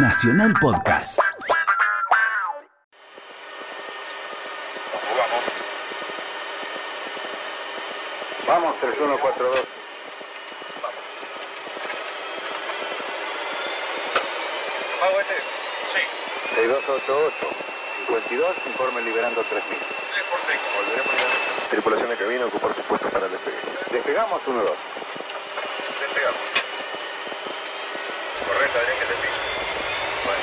Nacional Podcast. Vamos. Vamos, 3142. ¿Pago este? Sí. 6288. 52, informe liberando 3000. 3 por 3. Volveremos a... Tripulación de cabina ocupar sus puestos para el despegue. Despegamos 1-2. Despegamos. Correcto, Adrián, que te piso. Bueno.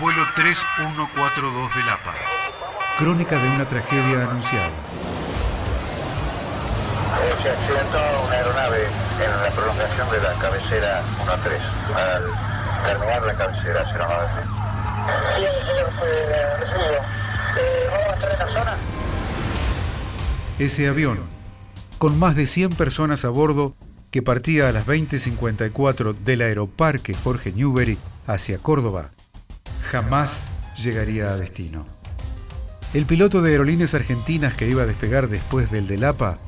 Vuelo 3142 del APA. Crónica de una tragedia anunciada. Se accidentó una aeronave en la prolongación de la cabecera 1-3 al terminar la cabecera 09. Sí, señor, recibido. ¿Vamos a estar en la zona? Ese avión, con más de 100 personas a bordo, que partía a las 20.54 del aeroparque Jorge Newbery hacia Córdoba, jamás llegaría a destino. El piloto de aerolíneas argentinas que iba a despegar después del del APA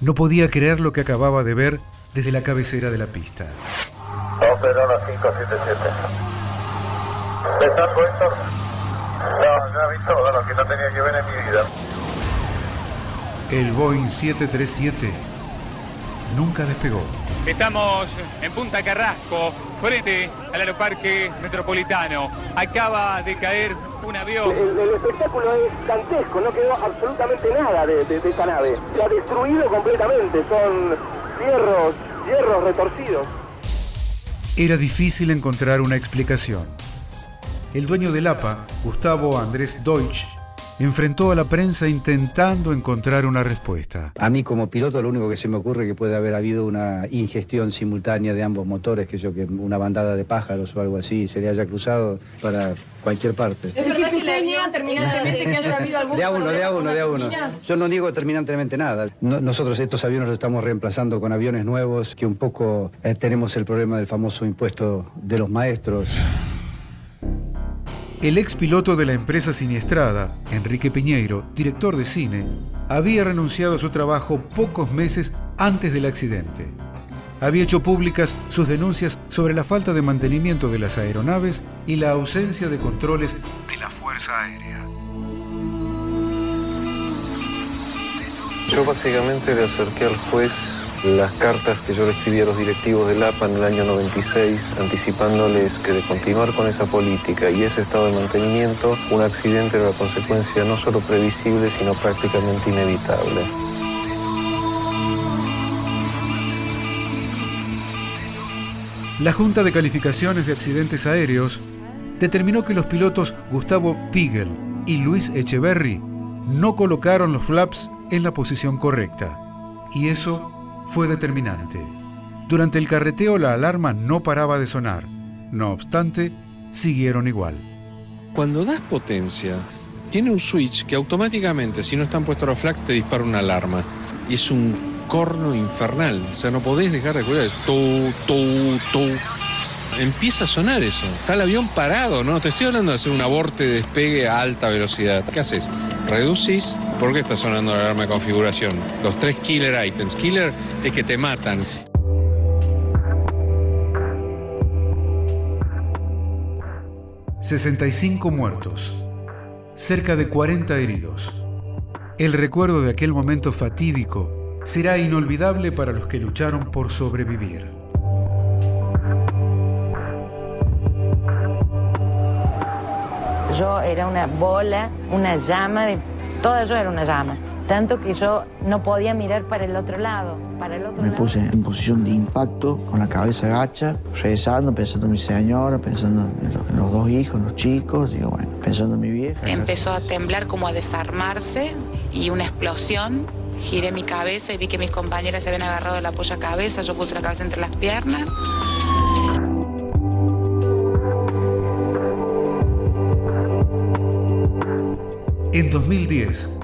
no podía creer lo que acababa de ver desde la cabecera de la pista. 201-577. ¿Ves algo, Héctor? No, ya vi todo lo que no tenía que ver en mi vida. El Boeing 737 nunca despegó. Estamos en Punta Carrasco, frente al aeroparque metropolitano. Acaba de caer un avión. El, el espectáculo es dantesco, no quedó absolutamente nada de, de- de esa nave. Se ha destruido completamente, son hierros, hierros retorcidos. Era difícil encontrar una explicación. El dueño del APA, Gustavo Andrés Deutsch, enfrentó a la prensa intentando encontrar una respuesta. A mí como piloto lo único que se me ocurre es que puede haber habido una ingestión simultánea de ambos motores, que yo que una bandada de pájaros o algo así se le haya cruzado para cualquier parte. Es decir, que usted niega terminantemente que haya habido algún De a uno, de a uno, de a uno. Yo no niego terminantemente nada. No- nosotros estos aviones los estamos reemplazando con aviones nuevos, que un poco eh, tenemos el problema del famoso impuesto de los maestros. El ex piloto de la empresa siniestrada, Enrique Piñeiro, director de cine, había renunciado a su trabajo pocos meses antes del accidente. Había hecho públicas sus denuncias sobre la falta de mantenimiento de las aeronaves y la ausencia de controles de la Fuerza Aérea. Yo básicamente le acerqué al juez las cartas que yo le escribí a los directivos del APA en el año 96, anticipándoles que de continuar con esa política y ese estado de mantenimiento, un accidente era la consecuencia no solo previsible, sino prácticamente inevitable. La Junta de Calificaciones de Accidentes Aéreos determinó que los pilotos Gustavo Pigel y Luis Echeverry no colocaron los flaps en la posición correcta. Y eso fue determinante. Durante el carreteo la alarma no paraba de sonar. No obstante, siguieron igual. Cuando das potencia, tiene un switch que automáticamente, si no están puestos los flags, te dispara una alarma. Y es un corno infernal. O sea, no podés dejar de escuchar. Es tu, tu, tu. Empieza a sonar eso. Está el avión parado, ¿no? Te estoy hablando de hacer un aborte de despegue a alta velocidad. ¿Qué haces? Reducís. ¿Por qué está sonando la alarma de configuración? Los tres killer items. Killer es que te matan. ...65 muertos... ...cerca de 40 heridos... ...el recuerdo de aquel momento fatídico... ...será inolvidable para los que lucharon por sobrevivir... Yo era una bola, una llama, de, toda yo era una llama. Tanto que yo no podía mirar para el otro lado, para el otro Me lado. puse en posición de impacto, con la cabeza gacha, rezando, pensando en mi señora, pensando en los, en los dos hijos, en los chicos, digo, bueno, pensando en mi vieja. Empezó a temblar, como a desarmarse y una explosión. Giré mi cabeza y vi que mis compañeras se habían agarrado la polla cabeza. Yo puse la cabeza entre las piernas. En 2010,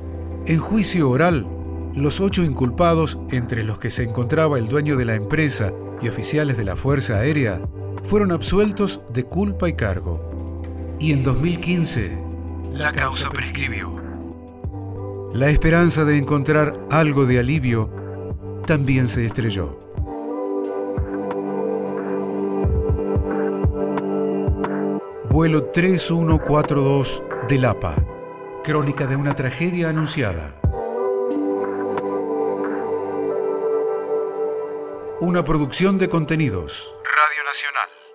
en juicio oral, los ocho inculpados, entre los que se encontraba el dueño de la empresa y oficiales de la Fuerza Aérea, fueron absueltos de culpa y cargo. Y en 2015, la causa prescribió. La esperanza de encontrar algo de alivio también se estrelló. Vuelo 3142 del APA. Crónica de una tragedia anunciada. Una producción de contenidos. Radio Nacional.